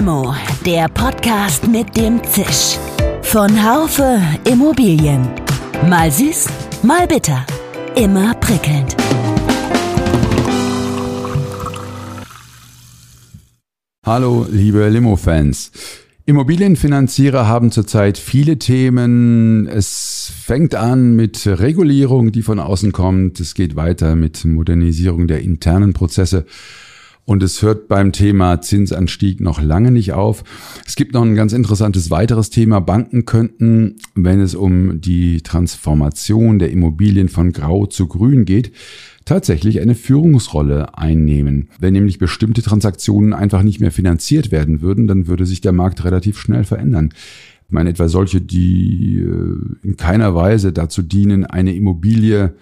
Limo, der Podcast mit dem Zisch. Von Haufe Immobilien. Mal süß, mal bitter. Immer prickelnd. Hallo, liebe Limo-Fans. Immobilienfinanzierer haben zurzeit viele Themen. Es fängt an mit Regulierung, die von außen kommt. Es geht weiter mit Modernisierung der internen Prozesse. Und es hört beim Thema Zinsanstieg noch lange nicht auf. Es gibt noch ein ganz interessantes weiteres Thema. Banken könnten, wenn es um die Transformation der Immobilien von Grau zu Grün geht, tatsächlich eine Führungsrolle einnehmen. Wenn nämlich bestimmte Transaktionen einfach nicht mehr finanziert werden würden, dann würde sich der Markt relativ schnell verändern. Ich meine etwa solche, die äh, in keiner Weise dazu dienen, eine Immobilie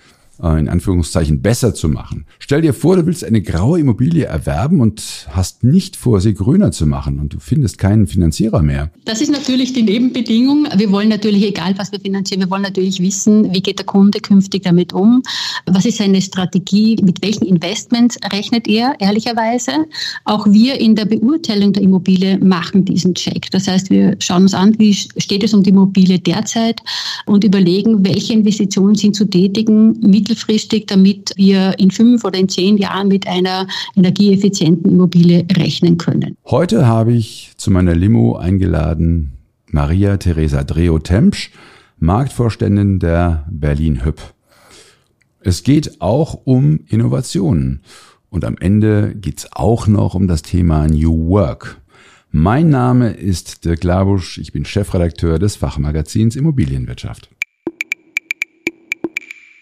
äh, in Anführungszeichen besser zu machen. Stell dir vor, du willst eine graue Immobilie erwerben und hast nicht vor, sie grüner zu machen und du findest keinen Finanzierer mehr. Das ist natürlich die Nebenbedingung. Wir wollen natürlich, egal was wir finanzieren, wir wollen natürlich wissen, wie geht der Kunde künftig damit um? Was ist seine Strategie? Mit welchen Investments rechnet er, ehrlicherweise? Auch wir in der Beurteilung der Immobilie machen diesen Check. Das heißt, wir schauen uns an, wie steht es um die Immobilie derzeit und überlegen, welche Investitionen sind zu tätigen mit mittelfristig, damit wir in fünf oder in zehn Jahren mit einer energieeffizienten Immobilie rechnen können. Heute habe ich zu meiner Limo eingeladen Maria Theresa Dreo-Tempsch, Marktvorständin der Berlin Hüb. Es geht auch um Innovationen. Und am Ende geht es auch noch um das Thema New Work. Mein Name ist Dirk Labusch, ich bin Chefredakteur des Fachmagazins Immobilienwirtschaft.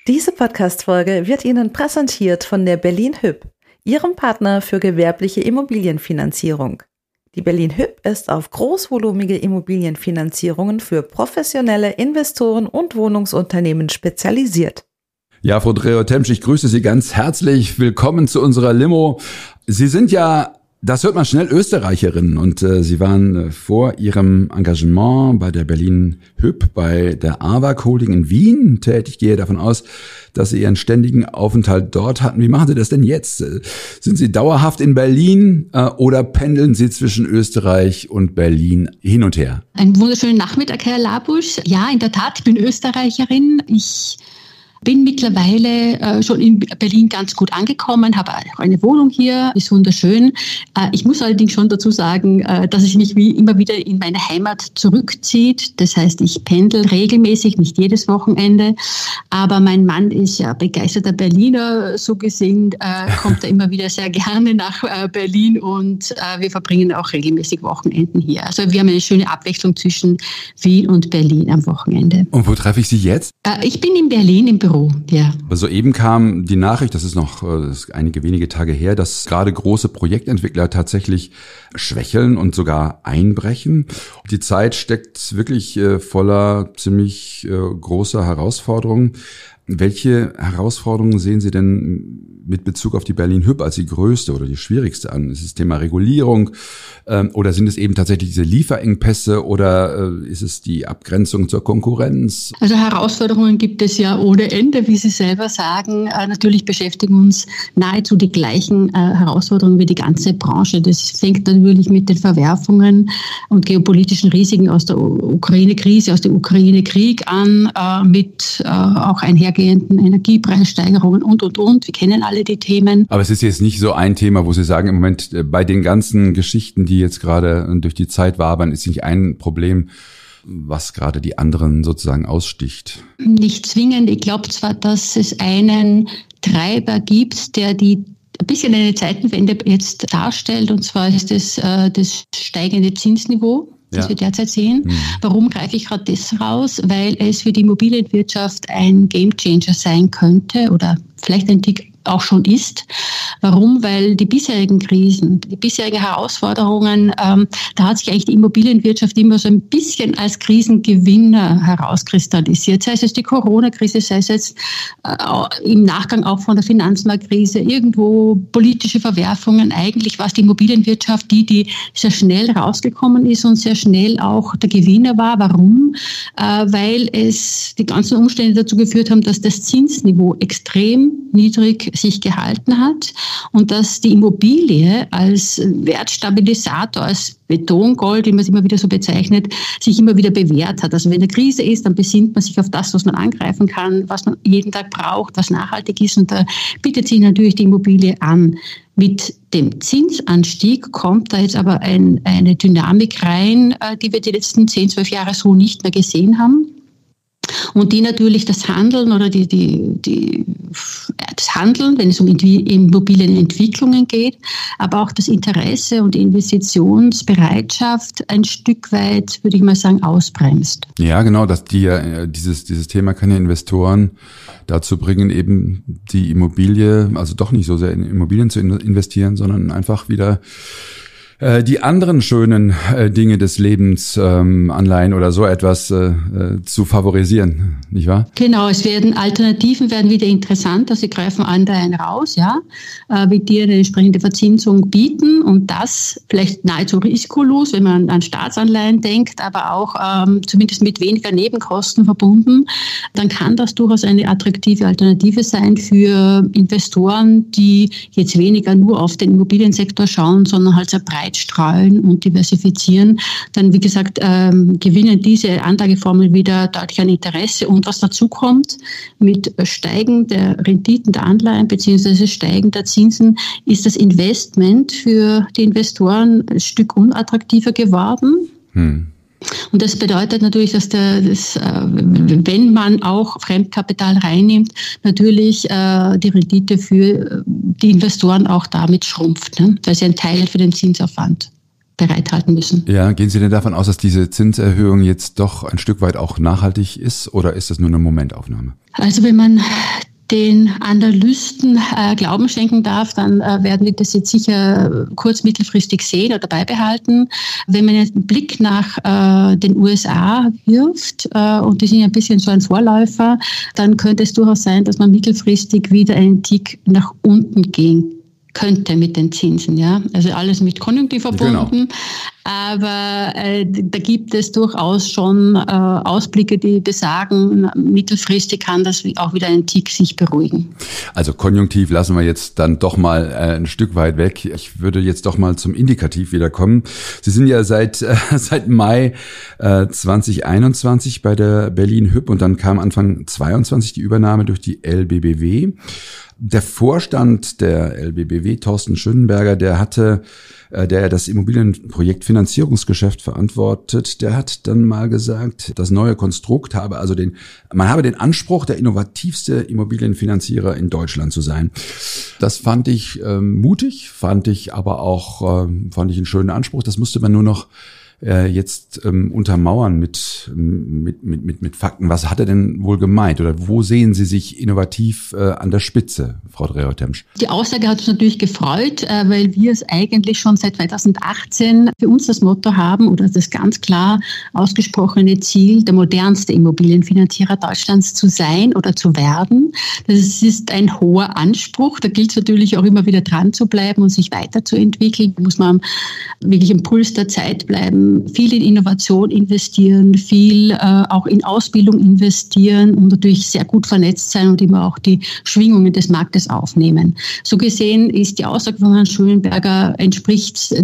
Diese Podcast-Folge wird Ihnen präsentiert von der Berlin Hüb, Ihrem Partner für gewerbliche Immobilienfinanzierung. Die Berlin Hüb ist auf großvolumige Immobilienfinanzierungen für professionelle Investoren und Wohnungsunternehmen spezialisiert. Ja, Frau Dreo-Temsch, ich grüße Sie ganz herzlich. Willkommen zu unserer Limo. Sie sind ja das hört man schnell Österreicherinnen und äh, sie waren äh, vor ihrem Engagement bei der Berlin Hüb bei der AWAC Holding in Wien tätig. Ich gehe davon aus, dass sie ihren ständigen Aufenthalt dort hatten. Wie machen Sie das denn jetzt? Äh, sind Sie dauerhaft in Berlin äh, oder pendeln Sie zwischen Österreich und Berlin hin und her? Einen wunderschönen Nachmittag, Herr Labusch. Ja, in der Tat, ich bin Österreicherin. Ich bin mittlerweile äh, schon in Berlin ganz gut angekommen, habe auch eine Wohnung hier, ist wunderschön. Äh, ich muss allerdings schon dazu sagen, äh, dass ich mich wie immer wieder in meine Heimat zurückzieht. Das heißt, ich pendel regelmäßig, nicht jedes Wochenende. Aber mein Mann ist ja begeisterter Berliner, so gesehen äh, kommt er immer wieder sehr gerne nach äh, Berlin und äh, wir verbringen auch regelmäßig Wochenenden hier. Also wir haben eine schöne Abwechslung zwischen Wien und Berlin am Wochenende. Und wo treffe ich Sie jetzt? ich bin in Berlin im Büro ja. Soeben kam die Nachricht, das ist noch äh, das ist einige wenige Tage her, dass gerade große Projektentwickler tatsächlich schwächeln und sogar einbrechen. Die Zeit steckt wirklich äh, voller ziemlich äh, großer Herausforderungen. Welche Herausforderungen sehen Sie denn mit Bezug auf die Berlin Hüb als die größte oder die schwierigste an? Ist es Thema Regulierung ähm, oder sind es eben tatsächlich diese Lieferengpässe oder äh, ist es die Abgrenzung zur Konkurrenz? Also Herausforderungen gibt es ja ohne Ende, wie Sie selber sagen. Äh, natürlich beschäftigen uns nahezu die gleichen äh, Herausforderungen wie die ganze Branche. Das fängt natürlich mit den Verwerfungen und geopolitischen Risiken aus der Ukraine-Krise, aus dem Ukraine-Krieg an, äh, mit äh, auch einhergehenden Energiepreissteigerungen und, und, und. Wir kennen alle die Themen. Aber es ist jetzt nicht so ein Thema, wo Sie sagen, im Moment äh, bei den ganzen Geschichten, die jetzt gerade durch die Zeit wabern, ist nicht ein Problem, was gerade die anderen sozusagen aussticht? Nicht zwingend. Ich glaube zwar, dass es einen Treiber gibt, der die ein bisschen eine Zeitenwende jetzt darstellt, und zwar ist es äh, das steigende Zinsniveau das ja. wir derzeit sehen. Mhm. Warum greife ich gerade das raus? Weil es für die Immobilienwirtschaft ein Gamechanger sein könnte oder vielleicht ein Tick auch schon ist. Warum? Weil die bisherigen Krisen, die bisherigen Herausforderungen, ähm, da hat sich eigentlich die Immobilienwirtschaft immer so ein bisschen als Krisengewinner herauskristallisiert. Sei es jetzt die Corona-Krise, sei es jetzt äh, im Nachgang auch von der Finanzmarktkrise, irgendwo politische Verwerfungen. Eigentlich war es die Immobilienwirtschaft, die, die sehr schnell rausgekommen ist und sehr schnell auch der Gewinner war. Warum? Äh, weil es die ganzen Umstände dazu geführt haben, dass das Zinsniveau extrem niedrig sich gehalten hat. und dass die Immobilie als Wertstabilisator, als Betongold, wie man es immer wieder so bezeichnet, sich immer wieder bewährt hat. Also wenn eine Krise ist, dann besinnt man sich auf das, was man angreifen kann, was man jeden Tag braucht, was nachhaltig ist und da bietet sich natürlich die Immobilie an. Mit dem Zinsanstieg kommt da jetzt aber ein, eine Dynamik rein, äh, die wir die letzten 10, 12 Jahre so nicht mehr gesehen haben und die natürlich das Handeln oder die, die, die, das Handeln, wenn es um Immobilienentwicklungen geht, aber auch das Interesse und die Investitionsbereitschaft ein Stück weit, würde ich mal sagen, ausbremst. Ja, genau, dass die äh, dieses, dieses Thema kann ja Investoren dazu bringen, eben die Immobilie, also doch nicht so sehr in Immobilien zu investieren, sondern einfach wieder äh, die anderen schönen äh, Dinge des Lebens, ähm, Anleihen oder so etwas äh, äh, zu favorisieren, nicht wahr? Genau, es werden Alternativen werden wieder interessanter. Sie greifen Anleihen raus, ja, äh, wie dir eine entsprechende Verzinsung bieten und das vielleicht nahezu risikolos, wenn man an Staatsanleihen denkt, aber auch ähm, zumindest mit weniger Nebenkosten verbunden. Dann kann das durchaus eine attraktive Alternative sein für Investoren, die jetzt weniger nur auf den Immobiliensektor schauen, sondern halt sehr breit breit strahlen und diversifizieren, dann wie gesagt ähm, gewinnen diese Anlageformen wieder deutlich an Interesse. Und was dazu kommt, mit Steigen der Renditen der Anleihen bzw. Steigen der Zinsen ist das Investment für die Investoren ein Stück unattraktiver geworden. Hm. Und das bedeutet natürlich, dass der, das, äh, wenn man auch Fremdkapital reinnimmt, natürlich äh, die Rendite für die Investoren auch damit schrumpft, ne? weil sie einen Teil für den Zinsaufwand bereithalten müssen. Ja, gehen Sie denn davon aus, dass diese Zinserhöhung jetzt doch ein Stück weit auch nachhaltig ist oder ist das nur eine Momentaufnahme? Also wenn man den Analysten äh, Glauben schenken darf, dann äh, werden wir das jetzt sicher kurz mittelfristig sehen oder beibehalten. Wenn man jetzt einen Blick nach äh, den USA wirft, äh, und die sind ja ein bisschen so ein Vorläufer, dann könnte es durchaus sein, dass man mittelfristig wieder einen Tick nach unten gehen könnte mit den Zinsen. Ja? Also alles mit Konjunktiv verbunden. Genau. Aber äh, da gibt es durchaus schon äh, Ausblicke, die besagen, mittelfristig kann das auch wieder ein Tick sich beruhigen. Also Konjunktiv lassen wir jetzt dann doch mal äh, ein Stück weit weg. Ich würde jetzt doch mal zum Indikativ wieder kommen. Sie sind ja seit, äh, seit Mai äh, 2021 bei der Berlin Hüb und dann kam Anfang 22 die Übernahme durch die LBBW. Der Vorstand der LBBW, Thorsten Schönenberger, der hatte, äh, der das Immobilienprojekt Finanzierungsgeschäft verantwortet, der hat dann mal gesagt, das neue Konstrukt habe also den, man habe den Anspruch, der innovativste Immobilienfinanzierer in Deutschland zu sein. Das fand ich ähm, mutig, fand ich aber auch, ähm, fand ich einen schönen Anspruch. Das musste man nur noch äh, jetzt ähm, untermauern mit, mit, mit, mit, mit Fakten. Was hat er denn wohl gemeint oder wo sehen Sie sich innovativ äh, an der Spitze, Frau Dreher-Temsch? Die Aussage hat uns natürlich gefreut, äh, weil wir es eigentlich schon seit 2018 für uns das Motto haben oder das ganz klar ausgesprochene Ziel, der modernste Immobilienfinanzierer Deutschlands zu sein oder zu werden. Das ist ein hoher Anspruch. Da gilt es natürlich auch immer wieder dran zu bleiben und sich weiterzuentwickeln. Da muss man wirklich im Puls der Zeit bleiben viel in Innovation investieren, viel äh, auch in Ausbildung investieren und natürlich sehr gut vernetzt sein und immer auch die Schwingungen des Marktes aufnehmen. So gesehen ist die Aussage von Herrn Schulenberger entspricht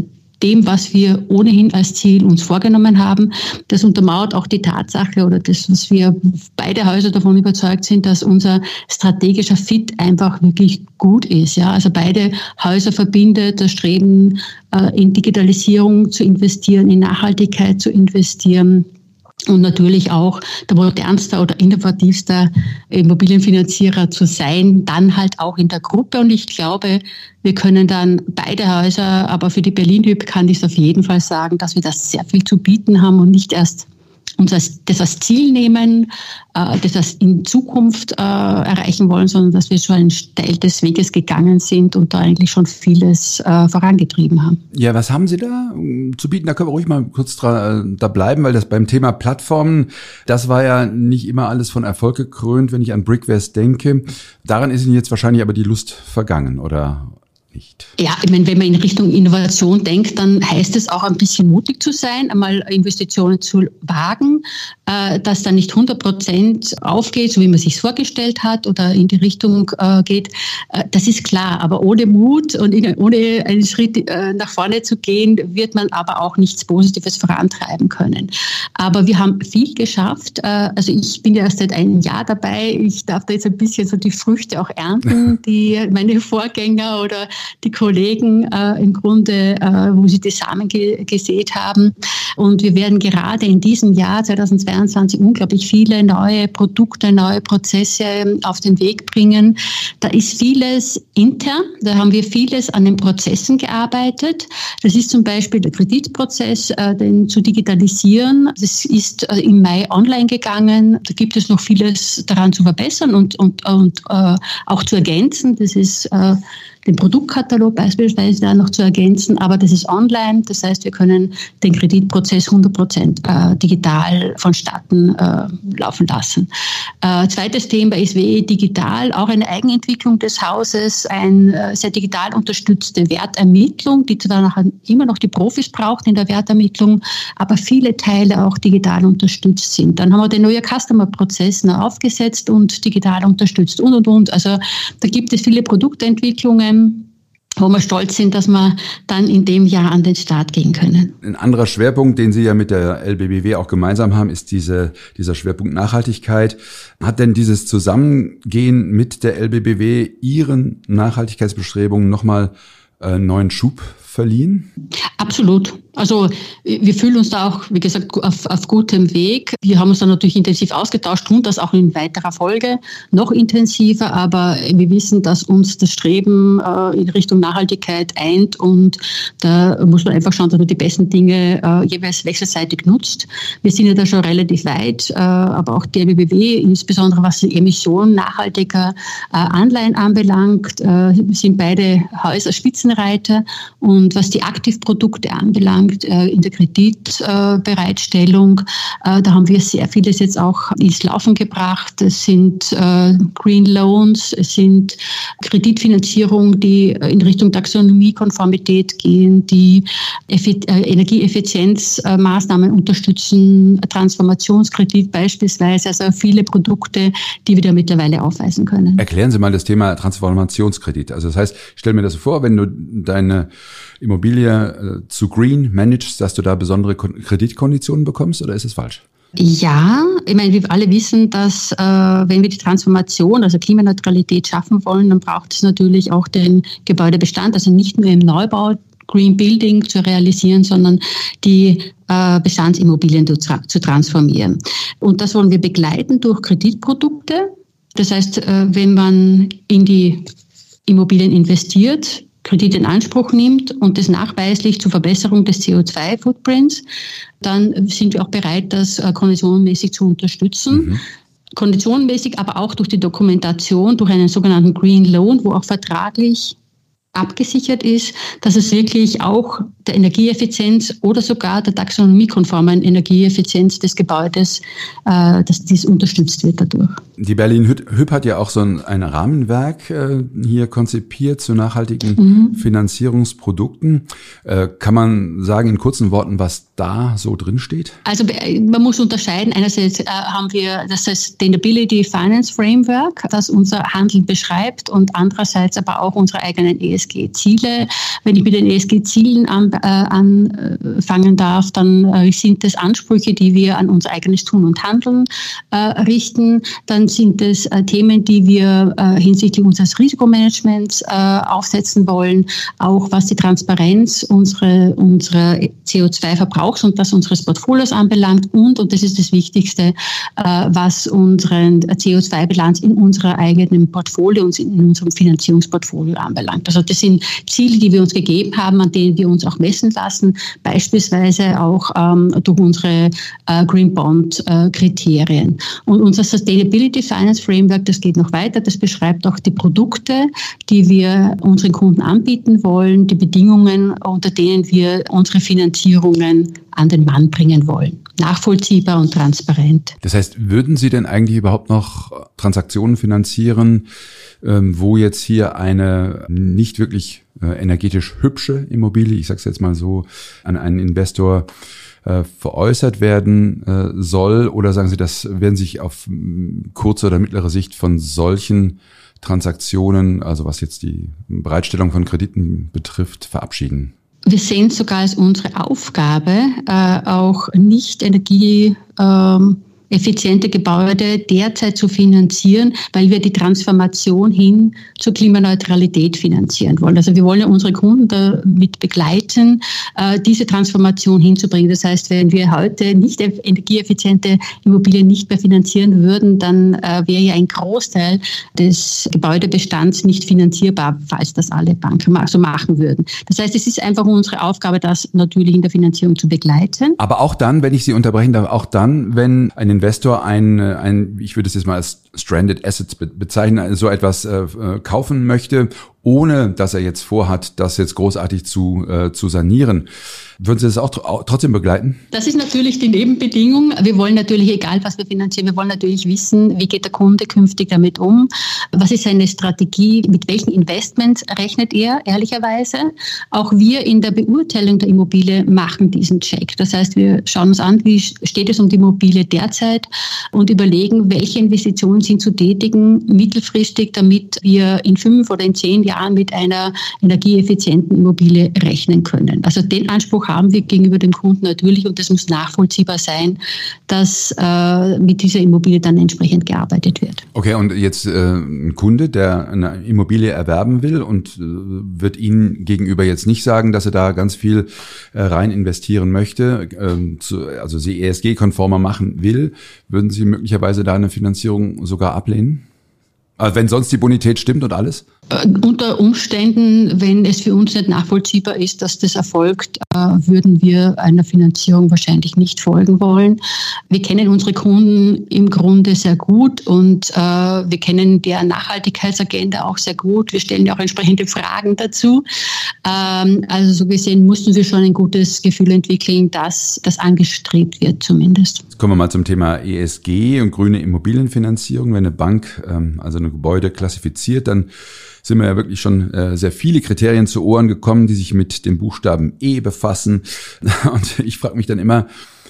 dem, was wir ohnehin als Ziel uns vorgenommen haben. Das untermauert auch die Tatsache oder das, was wir beide Häuser davon überzeugt sind, dass unser strategischer Fit einfach wirklich gut ist. Ja, also beide Häuser verbindet das Streben, äh, in Digitalisierung zu investieren, in Nachhaltigkeit zu investieren und natürlich auch der modernste oder innovativste Immobilienfinanzierer zu sein, dann halt auch in der Gruppe. Und ich glaube, wir können dann beide Häuser, aber für die Berlin-Hüb kann ich es auf jeden Fall sagen, dass wir das sehr viel zu bieten haben und nicht erst uns als, das als Ziel nehmen, äh, das als in Zukunft äh, erreichen wollen, sondern dass wir schon einen Teil des Weges gegangen sind und da eigentlich schon vieles äh, vorangetrieben haben. Ja, was haben Sie da um, zu bieten? Da können wir ruhig mal kurz äh, da bleiben, weil das beim Thema Plattformen, das war ja nicht immer alles von Erfolg gekrönt, wenn ich an Brickwest denke. Daran ist Ihnen jetzt wahrscheinlich aber die Lust vergangen, oder? Nicht. Ja, ich meine, wenn man in Richtung Innovation denkt, dann heißt es auch ein bisschen mutig zu sein, einmal Investitionen zu wagen, äh, dass dann nicht 100 Prozent aufgeht, so wie man sich vorgestellt hat oder in die Richtung äh, geht. Äh, das ist klar, aber ohne Mut und ohne einen Schritt äh, nach vorne zu gehen, wird man aber auch nichts Positives vorantreiben können. Aber wir haben viel geschafft. Äh, also ich bin ja erst seit einem Jahr dabei. Ich darf da jetzt ein bisschen so die Früchte auch ernten, die meine Vorgänger oder die Kollegen äh, im Grunde, äh, wo sie die Samen ge gesät haben. Und wir werden gerade in diesem Jahr 2022 unglaublich viele neue Produkte, neue Prozesse auf den Weg bringen. Da ist vieles intern, da haben wir vieles an den Prozessen gearbeitet. Das ist zum Beispiel der Kreditprozess, äh, den zu digitalisieren. Das ist äh, im Mai online gegangen. Da gibt es noch vieles daran zu verbessern und, und, und äh, auch zu ergänzen. Das ist äh, den Produktkatalog beispielsweise da noch zu ergänzen, aber das ist online. Das heißt, wir können den Kreditprozess 100 Prozent äh, digital vonstatten äh, laufen lassen. Äh, zweites Thema ist WE Digital, auch eine Eigenentwicklung des Hauses, eine sehr digital unterstützte Wertermittlung, die zwar nachher immer noch die Profis braucht in der Wertermittlung, aber viele Teile auch digital unterstützt sind. Dann haben wir den neuen Customer-Prozess aufgesetzt und digital unterstützt und, und, und. Also da gibt es viele Produktentwicklungen, wo wir stolz sind, dass wir dann in dem Jahr an den Start gehen können. Ein anderer Schwerpunkt, den Sie ja mit der LBBW auch gemeinsam haben, ist diese, dieser Schwerpunkt Nachhaltigkeit. Hat denn dieses Zusammengehen mit der LBBW Ihren Nachhaltigkeitsbestrebungen nochmal äh, neuen Schub verliehen? Absolut. Also wir fühlen uns da auch, wie gesagt, auf, auf gutem Weg. Wir haben uns da natürlich intensiv ausgetauscht, tun das auch in weiterer Folge noch intensiver, aber wir wissen, dass uns das Streben äh, in Richtung Nachhaltigkeit eint und da muss man einfach schauen, dass man die besten Dinge äh, jeweils wechselseitig nutzt. Wir sind ja da schon relativ weit, äh, aber auch der BBW, insbesondere was die Emissionen nachhaltiger äh, Anleihen anbelangt, äh, sind beide Häuser Spitzenreiter und was die Aktivprodukte anbelangt, äh, in der Kreditbereitstellung. Äh, da haben wir sehr vieles jetzt auch ins Laufen gebracht. Es sind äh, Green Loans, es sind Kreditfinanzierung, die in Richtung Taxonomiekonformität gehen, die Energieeffizienzmaßnahmen unterstützen, Transformationskredit beispielsweise, also viele Produkte, die wir da mittlerweile aufweisen können. Erklären Sie mal das Thema Transformationskredit. Also das heißt, ich stelle mir das vor, wenn du deine Immobilie zu Green managst, dass du da besondere Kreditkonditionen bekommst oder ist es falsch? Ja, ich meine, wir alle wissen, dass äh, wenn wir die Transformation, also Klimaneutralität schaffen wollen, dann braucht es natürlich auch den Gebäudebestand, also nicht nur im Neubau Green Building zu realisieren, sondern die äh, Bestandsimmobilien zu, zu transformieren. Und das wollen wir begleiten durch Kreditprodukte. Das heißt, äh, wenn man in die Immobilien investiert, Kredit in Anspruch nimmt und das nachweislich zur Verbesserung des CO2-Footprints, dann sind wir auch bereit, das äh, konditionenmäßig zu unterstützen. Mhm. Konditionenmäßig, aber auch durch die Dokumentation, durch einen sogenannten Green Loan, wo auch vertraglich abgesichert ist, dass es wirklich auch der Energieeffizienz oder sogar der taxonomiekonformen Energieeffizienz des Gebäudes, äh, dass dies unterstützt wird dadurch. Die Berlin Hüb hat ja auch so ein, ein Rahmenwerk äh, hier konzipiert zu nachhaltigen mhm. Finanzierungsprodukten. Äh, kann man sagen in kurzen Worten, was da so drin steht? Also man muss unterscheiden. Einerseits äh, haben wir das Sustainability Finance Framework, das unser Handeln beschreibt und andererseits aber auch unsere eigenen ESG-Ziele. Wenn ich mit den ESG-Zielen an, äh, anfangen darf, dann äh, sind das Ansprüche, die wir an unser eigenes Tun und Handeln äh, richten. Dann sind es äh, Themen, die wir hinsichtlich unseres Risikomanagements aufsetzen wollen, auch was die Transparenz unserer, unserer CO2-Verbrauch Verbrauchs und das unseres Portfolios anbelangt und, und das ist das Wichtigste, äh, was unseren CO2-Bilanz in unserer eigenen Portfolio und in unserem Finanzierungsportfolio anbelangt. Also das sind Ziele, die wir uns gegeben haben, an denen wir uns auch messen lassen, beispielsweise auch ähm, durch unsere äh, Green Bond äh, Kriterien. Und unser Sustainability Finance Framework, das geht noch weiter, das beschreibt auch die Produkte, die wir unseren Kunden anbieten wollen, die Bedingungen, unter denen wir unsere Finanzierungen an den Mann bringen wollen. Nachvollziehbar und transparent. Das heißt, würden Sie denn eigentlich überhaupt noch Transaktionen finanzieren, ähm, wo jetzt hier eine nicht wirklich äh, energetisch hübsche Immobilie, ich sage es jetzt mal so, an einen Investor äh, veräußert werden äh, soll? Oder sagen Sie, das werden sich auf kurze oder mittlere Sicht von solchen Transaktionen, also was jetzt die Bereitstellung von Krediten betrifft, verabschieden? Wir sehen sogar als unsere Aufgabe, äh, auch nicht Energie ähm, effiziente Gebäude derzeit zu finanzieren, weil wir die Transformation hin zur Klimaneutralität finanzieren wollen. Also wir wollen ja unsere Kunden damit begleiten, äh, diese Transformation hinzubringen. Das heißt, wenn wir heute nicht energieeffiziente Immobilien nicht mehr finanzieren würden, dann äh, wäre ja ein Großteil des Gebäudebestands nicht finanzierbar, falls das alle Banken so machen würden. Das heißt, es ist einfach unsere Aufgabe, das natürlich in der Finanzierung zu begleiten. Aber auch dann, wenn ich Sie unterbrechen darf, auch dann, wenn ein Investor ein, ein ich würde es jetzt mal als Stranded Assets bezeichnen, so etwas äh, äh, kaufen möchte, ohne dass er jetzt vorhat, das jetzt großartig zu, äh, zu sanieren, würden Sie das auch trotzdem begleiten? Das ist natürlich die Nebenbedingung. Wir wollen natürlich, egal was wir finanzieren, wir wollen natürlich wissen, wie geht der Kunde künftig damit um? Was ist seine Strategie? Mit welchen Investments rechnet er, ehrlicherweise? Auch wir in der Beurteilung der Immobilie machen diesen Check. Das heißt, wir schauen uns an, wie steht es um die Immobilie derzeit und überlegen, welche Investitionen sind zu tätigen mittelfristig, damit wir in fünf oder in zehn Jahren mit einer energieeffizienten Immobilie rechnen können. Also den Anspruch haben wir gegenüber dem Kunden natürlich und es muss nachvollziehbar sein, dass äh, mit dieser Immobilie dann entsprechend gearbeitet wird. Okay, und jetzt äh, ein Kunde, der eine Immobilie erwerben will und äh, wird Ihnen gegenüber jetzt nicht sagen, dass er da ganz viel äh, rein investieren möchte, äh, zu, also sie ESG-konformer machen will, würden Sie möglicherweise da eine Finanzierung sogar ablehnen? Also wenn sonst die Bonität stimmt und alles? Äh, unter Umständen, wenn es für uns nicht nachvollziehbar ist, dass das erfolgt, äh, würden wir einer Finanzierung wahrscheinlich nicht folgen wollen. Wir kennen unsere Kunden im Grunde sehr gut und äh, wir kennen deren Nachhaltigkeitsagenda auch sehr gut. Wir stellen ja auch entsprechende Fragen dazu. Ähm, also so gesehen mussten wir schon ein gutes Gefühl entwickeln, dass das angestrebt wird zumindest. Jetzt kommen wir mal zum Thema ESG und grüne Immobilienfinanzierung. Wenn eine Bank ähm, also ein Gebäude klassifiziert, dann sind mir ja wirklich schon äh, sehr viele Kriterien zu Ohren gekommen, die sich mit dem Buchstaben E befassen. Und ich frage mich dann immer,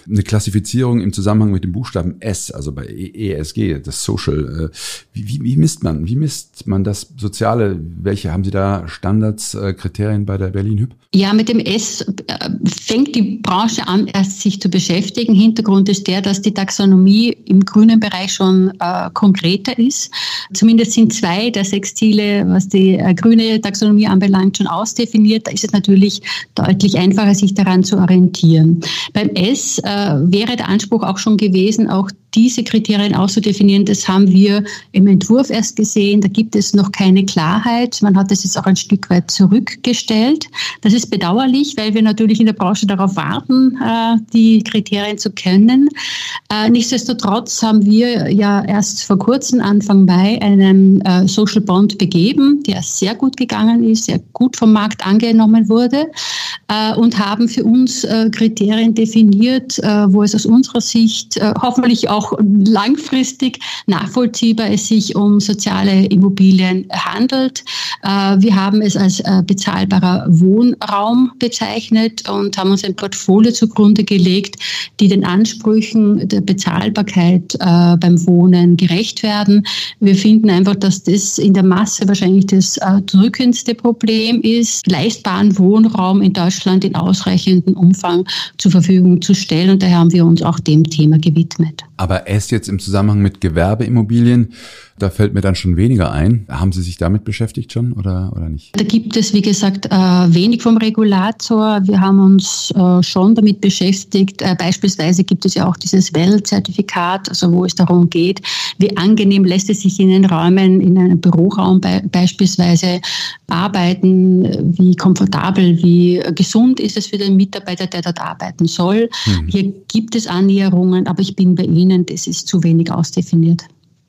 eine Klassifizierung im Zusammenhang mit dem Buchstaben S, also bei ESG, das Social. Äh, wie, wie, wie misst man? Wie misst man das Soziale? Welche haben Sie da Standards, äh, Kriterien bei der Berlin Hüb? Ja, mit dem S äh, fängt die Branche an, erst sich zu beschäftigen. Hintergrund ist der, dass die Taxonomie im grünen Bereich schon äh, konkreter ist. Zumindest sind zwei der sechs Ziele, was die äh, grüne Taxonomie anbelangt, schon ausdefiniert. Da ist es natürlich deutlich einfacher, sich daran zu orientieren. Beim S äh, wäre der Anspruch auch schon gewesen, auch diese Kriterien auszudefinieren. Das haben wir im Entwurf erst gesehen. Da gibt es noch keine Klarheit. Man hat es jetzt auch ein Stück weit zurückgestellt. Das ist bedauerlich, weil wir natürlich in der Branche darauf warten, äh, die Kriterien zu kennen. Äh, nichtsdestotrotz haben wir ja erst vor kurzem, Anfang Mai, einen äh, Social Bond begeben, der sehr gut gegangen ist, sehr gut vom Markt angenommen wurde und haben für uns Kriterien definiert, wo es aus unserer Sicht hoffentlich auch auch langfristig nachvollziehbar es sich um soziale Immobilien handelt. Äh, wir haben es als äh, bezahlbarer Wohnraum bezeichnet und haben uns ein Portfolio zugrunde gelegt, die den Ansprüchen der Bezahlbarkeit äh, beim Wohnen gerecht werden. Wir finden einfach, dass das in der Masse wahrscheinlich das drückendste Problem ist, leistbaren Wohnraum in Deutschland in ausreichendem Umfang zur Verfügung zu stellen. Und daher haben wir uns auch dem Thema gewidmet. Aber erst jetzt im Zusammenhang mit Gewerbeimmobilien, da fällt mir dann schon weniger ein. Haben Sie sich damit beschäftigt schon oder, oder nicht? Da gibt es, wie gesagt, äh, wenig vom Regulator. Wir haben uns äh, schon damit beschäftigt. Äh, beispielsweise gibt es ja auch dieses Well-Zertifikat, also wo es darum geht, wie angenehm lässt es sich in den Räumen, in einem Büroraum beispielsweise arbeiten, wie komfortabel, wie gesund ist es für den Mitarbeiter, der dort arbeiten soll. Mhm. Hier gibt es Annäherungen, aber ich bin bei Ihnen Ihnen, das ist zu wenig ausdefiniert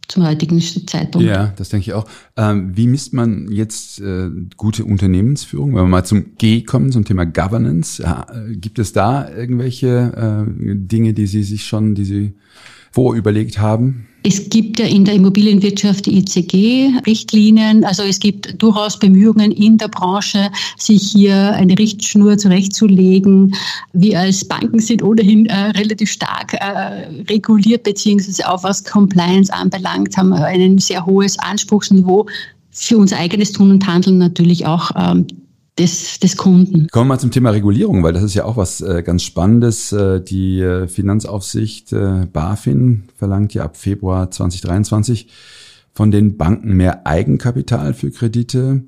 zum heutigen Zeitpunkt. Ja, das denke ich auch. Ähm, wie misst man jetzt äh, gute Unternehmensführung? Wenn wir mal zum G kommen, zum Thema Governance, äh, gibt es da irgendwelche äh, Dinge, die Sie sich schon, die Sie vorüberlegt haben? Es gibt ja in der Immobilienwirtschaft die ICG-Richtlinien. Also es gibt durchaus Bemühungen in der Branche, sich hier eine Richtschnur zurechtzulegen. Wir als Banken sind ohnehin äh, relativ stark äh, reguliert, beziehungsweise auch was Compliance anbelangt, haben ein sehr hohes Anspruchsniveau für unser eigenes Tun und Handeln natürlich auch ähm, des, des Kunden. Kommen wir mal zum Thema Regulierung, weil das ist ja auch was äh, ganz Spannendes. Äh, die äh, Finanzaufsicht BaFin verlangt ja ab Februar 2023 von den Banken mehr Eigenkapital für Kredite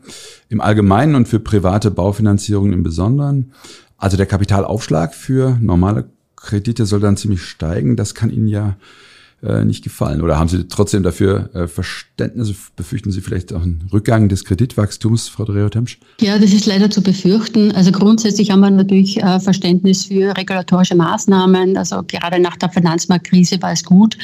im Allgemeinen und für private Baufinanzierungen im Besonderen. Also der Kapitalaufschlag für normale Kredite soll dann ziemlich steigen. Das kann Ihnen ja äh, nicht gefallen? Oder haben Sie trotzdem dafür äh, Verständnis? Befürchten Sie vielleicht auch einen Rückgang des Kreditwachstums, Frau Dreher-Temsch? Ja, das ist leider zu befürchten. Also grundsätzlich haben wir natürlich äh, Verständnis für regulatorische Maßnahmen. Also gerade nach der Finanzmarktkrise war es gut,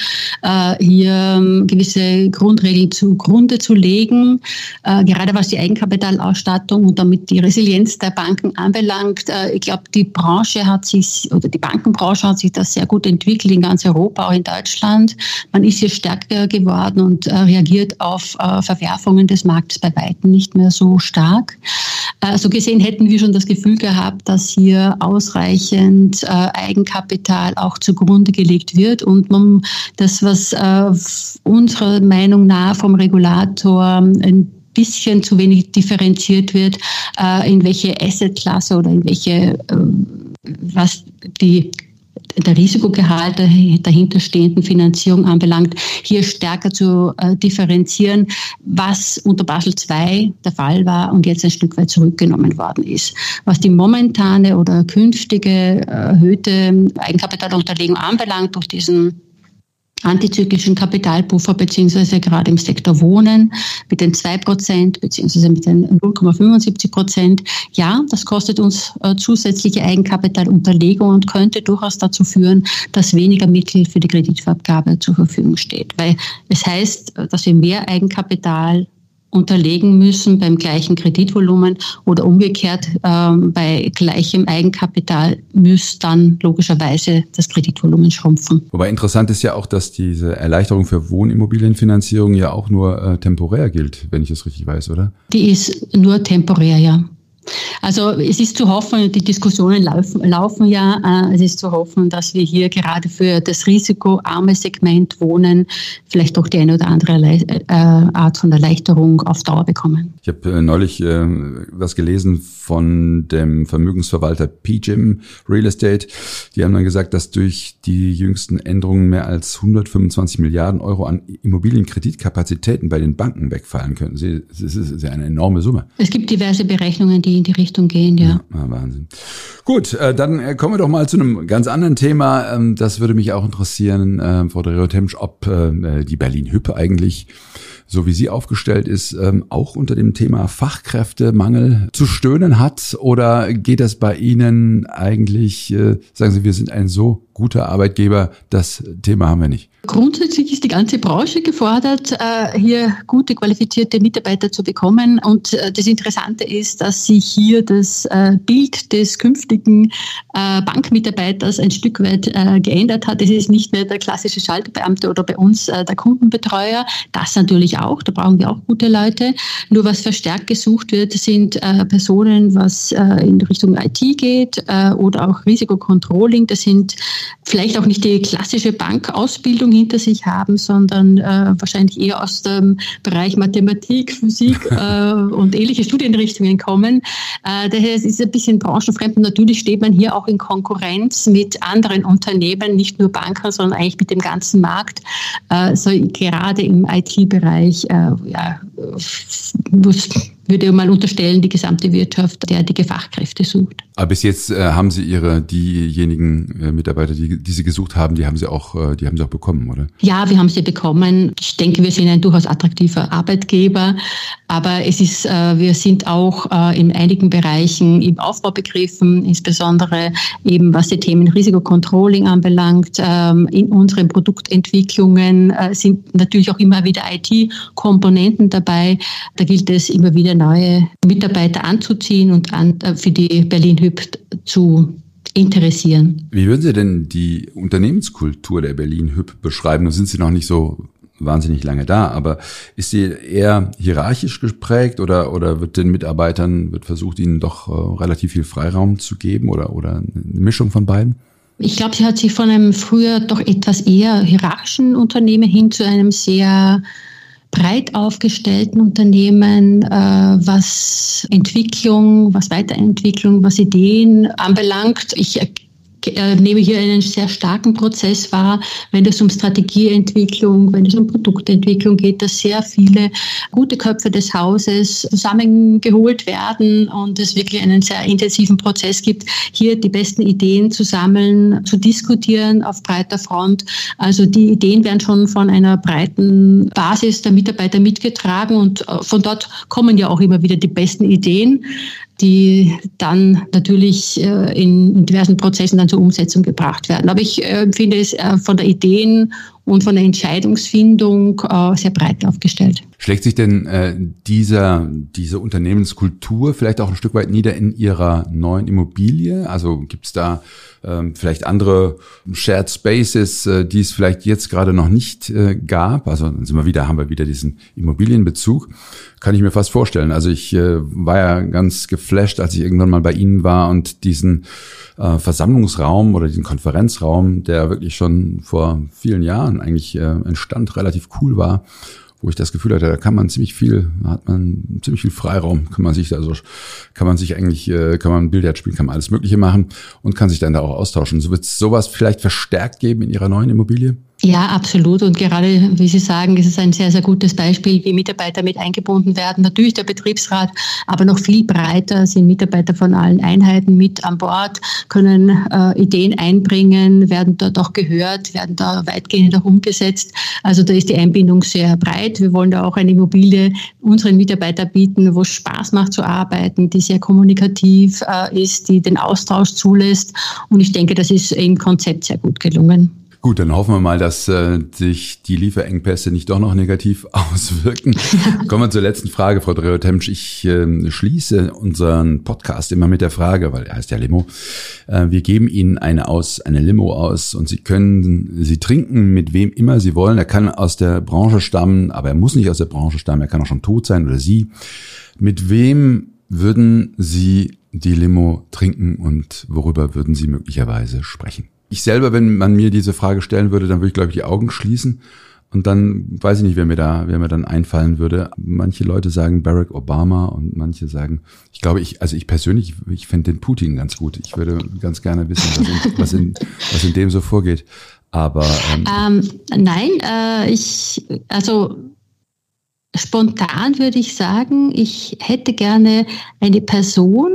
hier ähm, gewisse Grundregeln zugrunde zu legen. Gerade was die Eigenkapitalausstattung und damit die Resilienz der Banken anbelangt. Ich glaube, die Branche hat sich, oder die Bankenbranche hat sich das sehr gut entwickelt in ganz Europa, auch in Deutschland. Man ist hier stärker geworden und äh, reagiert auf äh, Verwerfungen des Marktes bei weitem nicht mehr so stark. Äh, so gesehen hätten wir schon das Gefühl gehabt, dass hier ausreichend äh, Eigenkapital auch zugrunde gelegt wird und man das, was äh, unserer Meinung nach vom Regulator ein bisschen zu wenig differenziert wird, äh, in welche Assetklasse oder in welche, was die der Risikogehalt der dahinterstehenden Finanzierung anbelangt, hier stärker zu äh, differenzieren, was unter Basel II der Fall war und jetzt ein Stück weit zurückgenommen worden ist. Was die momentane oder künftige erhöhte Eigenkapitalunterlegung anbelangt durch diesen antizyklischen Kapitalpuffer beziehungsweise gerade im Sektor Wohnen mit den 2 Prozent beziehungsweise mit den 0,75 Prozent. Ja, das kostet uns äh, zusätzliche Eigenkapitalunterlegung und könnte durchaus dazu führen, dass weniger Mittel für die Kreditvergabe zur Verfügung steht. Weil es heißt, dass wir mehr Eigenkapital unterlegen müssen beim gleichen Kreditvolumen oder umgekehrt ähm, bei gleichem Eigenkapital müsste dann logischerweise das Kreditvolumen schrumpfen. Wobei interessant ist ja auch, dass diese Erleichterung für Wohnimmobilienfinanzierung ja auch nur äh, temporär gilt, wenn ich das richtig weiß, oder? Die ist nur temporär, ja. Also es ist zu hoffen, die Diskussionen laufen, laufen ja, äh, es ist zu hoffen, dass wir hier gerade für das risikoarme Segment Wohnen vielleicht doch die eine oder andere äh, Art von Erleichterung auf Dauer bekommen. Ich habe äh, neulich was gelesen von dem Vermögensverwalter PGIM Real Estate. Die haben dann gesagt, dass durch die jüngsten Änderungen mehr als 125 Milliarden Euro an Immobilienkreditkakazitäten bei den Banken wegfallen könnten. Das ist eine enorme Summe. Es gibt diverse Berechnungen, die in die Richtung gehen, ja. ja Wahnsinn. Gut, äh, dann äh, kommen wir doch mal zu einem ganz anderen Thema. Ähm, das würde mich auch interessieren, äh, Frau Dreher-Temsch, ob äh, die Berlin-Hüppe eigentlich so wie sie aufgestellt ist, ähm, auch unter dem Thema Fachkräftemangel zu stöhnen hat? Oder geht das bei Ihnen eigentlich, äh, sagen Sie, wir sind ein so guter Arbeitgeber, das Thema haben wir nicht? Grundsätzlich ist die ganze Branche gefordert, äh, hier gute, qualifizierte Mitarbeiter zu bekommen. Und äh, das Interessante ist, dass sich hier das äh, Bild des künftigen Bankmitarbeiters ein Stück weit geändert hat. Es ist nicht mehr der klassische Schalterbeamte oder bei uns der Kundenbetreuer. Das natürlich auch, da brauchen wir auch gute Leute. Nur was verstärkt gesucht wird, sind Personen, was in Richtung IT geht oder auch Risikocontrolling. Das sind vielleicht auch nicht die klassische Bankausbildung, Ausbildung hinter sich haben, sondern äh, wahrscheinlich eher aus dem Bereich Mathematik, Physik äh, und ähnliche Studienrichtungen kommen. Äh, daher ist es ein bisschen branchenfremd und natürlich steht man hier auch in Konkurrenz mit anderen Unternehmen, nicht nur Banken, sondern eigentlich mit dem ganzen Markt. Äh, so gerade im IT-Bereich äh, ja, muss würde mal unterstellen, die gesamte Wirtschaft derartige Fachkräfte sucht. Aber bis jetzt äh, haben Sie Ihre, diejenigen äh, Mitarbeiter, die, die Sie gesucht haben, die haben Sie auch, äh, die haben Sie auch bekommen, oder? Ja, wir haben sie bekommen. Ich denke, wir sind ein durchaus attraktiver Arbeitgeber. Aber es ist, äh, wir sind auch äh, in einigen Bereichen im Aufbau begriffen, insbesondere eben was die Themen Risikocontrolling anbelangt. Ähm, in unseren Produktentwicklungen äh, sind natürlich auch immer wieder IT-Komponenten dabei. Da gilt es immer wieder neue Mitarbeiter anzuziehen und an, für die Berlin Hüb zu interessieren. Wie würden Sie denn die Unternehmenskultur der Berlin Hüb beschreiben? Da sind Sie noch nicht so wahnsinnig lange da, aber ist sie eher hierarchisch geprägt oder, oder wird den Mitarbeitern, wird versucht, ihnen doch äh, relativ viel Freiraum zu geben oder, oder eine Mischung von beiden? Ich glaube, sie hat sich von einem früher doch etwas eher hierarchischen Unternehmen hin zu einem sehr breit aufgestellten Unternehmen, äh, was Entwicklung, was Weiterentwicklung, was Ideen anbelangt. Ich äh, nehme hier einen sehr starken Prozess wahr, wenn es um Strategieentwicklung, wenn es um Produktentwicklung geht, dass sehr viele gute Köpfe des Hauses zusammengeholt werden und es wirklich einen sehr intensiven Prozess gibt, hier die besten Ideen zu sammeln, zu diskutieren auf breiter Front. Also die Ideen werden schon von einer breiten Basis der Mitarbeiter mitgetragen und äh, von dort kommen ja auch immer wieder die besten Ideen die dann natürlich äh, in diversen Prozessen dann zur Umsetzung gebracht werden. Aber ich äh, finde es äh, von der Ideen- und von der Entscheidungsfindung sehr breit aufgestellt. Schlägt sich denn äh, dieser, diese Unternehmenskultur vielleicht auch ein Stück weit nieder in Ihrer neuen Immobilie? Also gibt es da ähm, vielleicht andere Shared Spaces, äh, die es vielleicht jetzt gerade noch nicht äh, gab? Also dann sind wir wieder, haben wir wieder diesen Immobilienbezug. Kann ich mir fast vorstellen. Also ich äh, war ja ganz geflasht, als ich irgendwann mal bei Ihnen war und diesen äh, Versammlungsraum oder diesen Konferenzraum, der wirklich schon vor vielen Jahren eigentlich äh, entstand, relativ cool war wo ich das Gefühl hatte, da kann man ziemlich viel, hat man ziemlich viel Freiraum, kann man sich da so, kann man sich eigentlich, äh, kann man Billard spielen, kann man alles Mögliche machen und kann sich dann da auch austauschen. So wird es sowas vielleicht verstärkt geben in Ihrer neuen Immobilie? Ja, absolut. Und gerade, wie Sie sagen, ist es ein sehr, sehr gutes Beispiel, wie Mitarbeiter mit eingebunden werden. Natürlich der Betriebsrat, aber noch viel breiter sind Mitarbeiter von allen Einheiten mit an Bord, können äh, Ideen einbringen, werden dort auch gehört, werden da weitgehend auch umgesetzt. Also da ist die Einbindung sehr breit. Wir wollen da auch eine Immobilie unseren Mitarbeitern bieten, wo es Spaß macht zu arbeiten, die sehr kommunikativ äh, ist, die den Austausch zulässt. Und ich denke, das ist im Konzept sehr gut gelungen. Gut, dann hoffen wir mal, dass äh, sich die Lieferengpässe nicht doch noch negativ auswirken. Kommen wir zur letzten Frage, Frau Dreotemsch. Ich äh, schließe unseren Podcast immer mit der Frage, weil er heißt ja Limo. Äh, wir geben Ihnen eine aus, eine Limo aus und Sie können sie trinken mit wem immer Sie wollen. Er kann aus der Branche stammen, aber er muss nicht aus der Branche stammen. Er kann auch schon tot sein oder Sie. Mit wem würden Sie die Limo trinken und worüber würden Sie möglicherweise sprechen? Ich selber, wenn man mir diese Frage stellen würde, dann würde ich, glaube ich, die Augen schließen. Und dann weiß ich nicht, wer mir da, wer mir dann einfallen würde. Manche Leute sagen Barack Obama und manche sagen, ich glaube, ich, also ich persönlich, ich finde den Putin ganz gut. Ich würde ganz gerne wissen, was in, was in, was in dem so vorgeht. Aber ähm, ähm, nein, äh, ich, also spontan würde ich sagen, ich hätte gerne eine Person,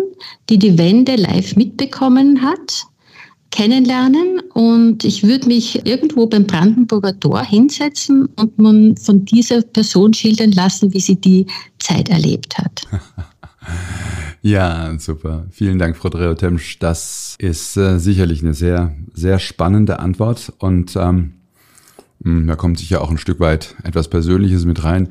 die die Wende live mitbekommen hat kennenlernen und ich würde mich irgendwo beim Brandenburger Tor hinsetzen und man von dieser Person schildern lassen, wie sie die Zeit erlebt hat. Ja, super. Vielen Dank, Frau Dreotemsch. Das ist äh, sicherlich eine sehr, sehr spannende Antwort und ähm, hm, da kommt sicher auch ein Stück weit etwas Persönliches mit rein.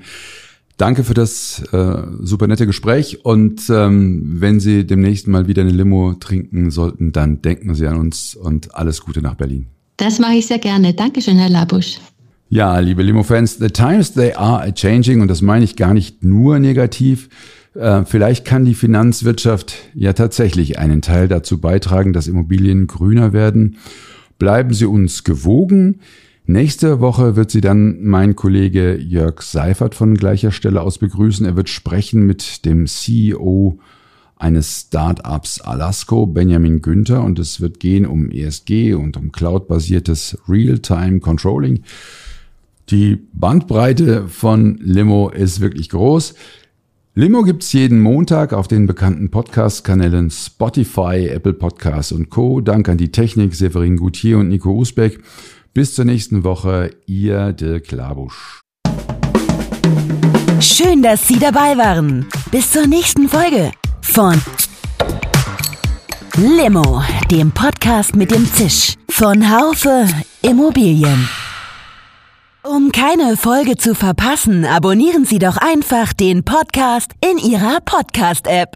Danke für das äh, super nette Gespräch und ähm, wenn Sie demnächst mal wieder eine Limo trinken sollten, dann denken Sie an uns und alles Gute nach Berlin. Das mache ich sehr gerne. Dankeschön, Herr Labusch. Ja, liebe Limo-Fans, the times they are a changing und das meine ich gar nicht nur negativ. Äh, vielleicht kann die Finanzwirtschaft ja tatsächlich einen Teil dazu beitragen, dass Immobilien grüner werden. Bleiben Sie uns gewogen. Nächste Woche wird sie dann mein Kollege Jörg Seifert von gleicher Stelle aus begrüßen. Er wird sprechen mit dem CEO eines Startups Alasco, Benjamin Günther, und es wird gehen um ESG und um cloud-basiertes Real-Time Controlling. Die Bandbreite von Limo ist wirklich groß. Limo gibt's jeden Montag auf den bekannten Podcast-Kanälen Spotify, Apple Podcasts und Co. Dank an die Technik Severin Gutier und Nico Usbeck. Bis zur nächsten Woche, ihr Dirk Labusch. Schön, dass Sie dabei waren. Bis zur nächsten Folge von Limo, dem Podcast mit dem Zisch von Haufe Immobilien. Um keine Folge zu verpassen, abonnieren Sie doch einfach den Podcast in Ihrer Podcast-App.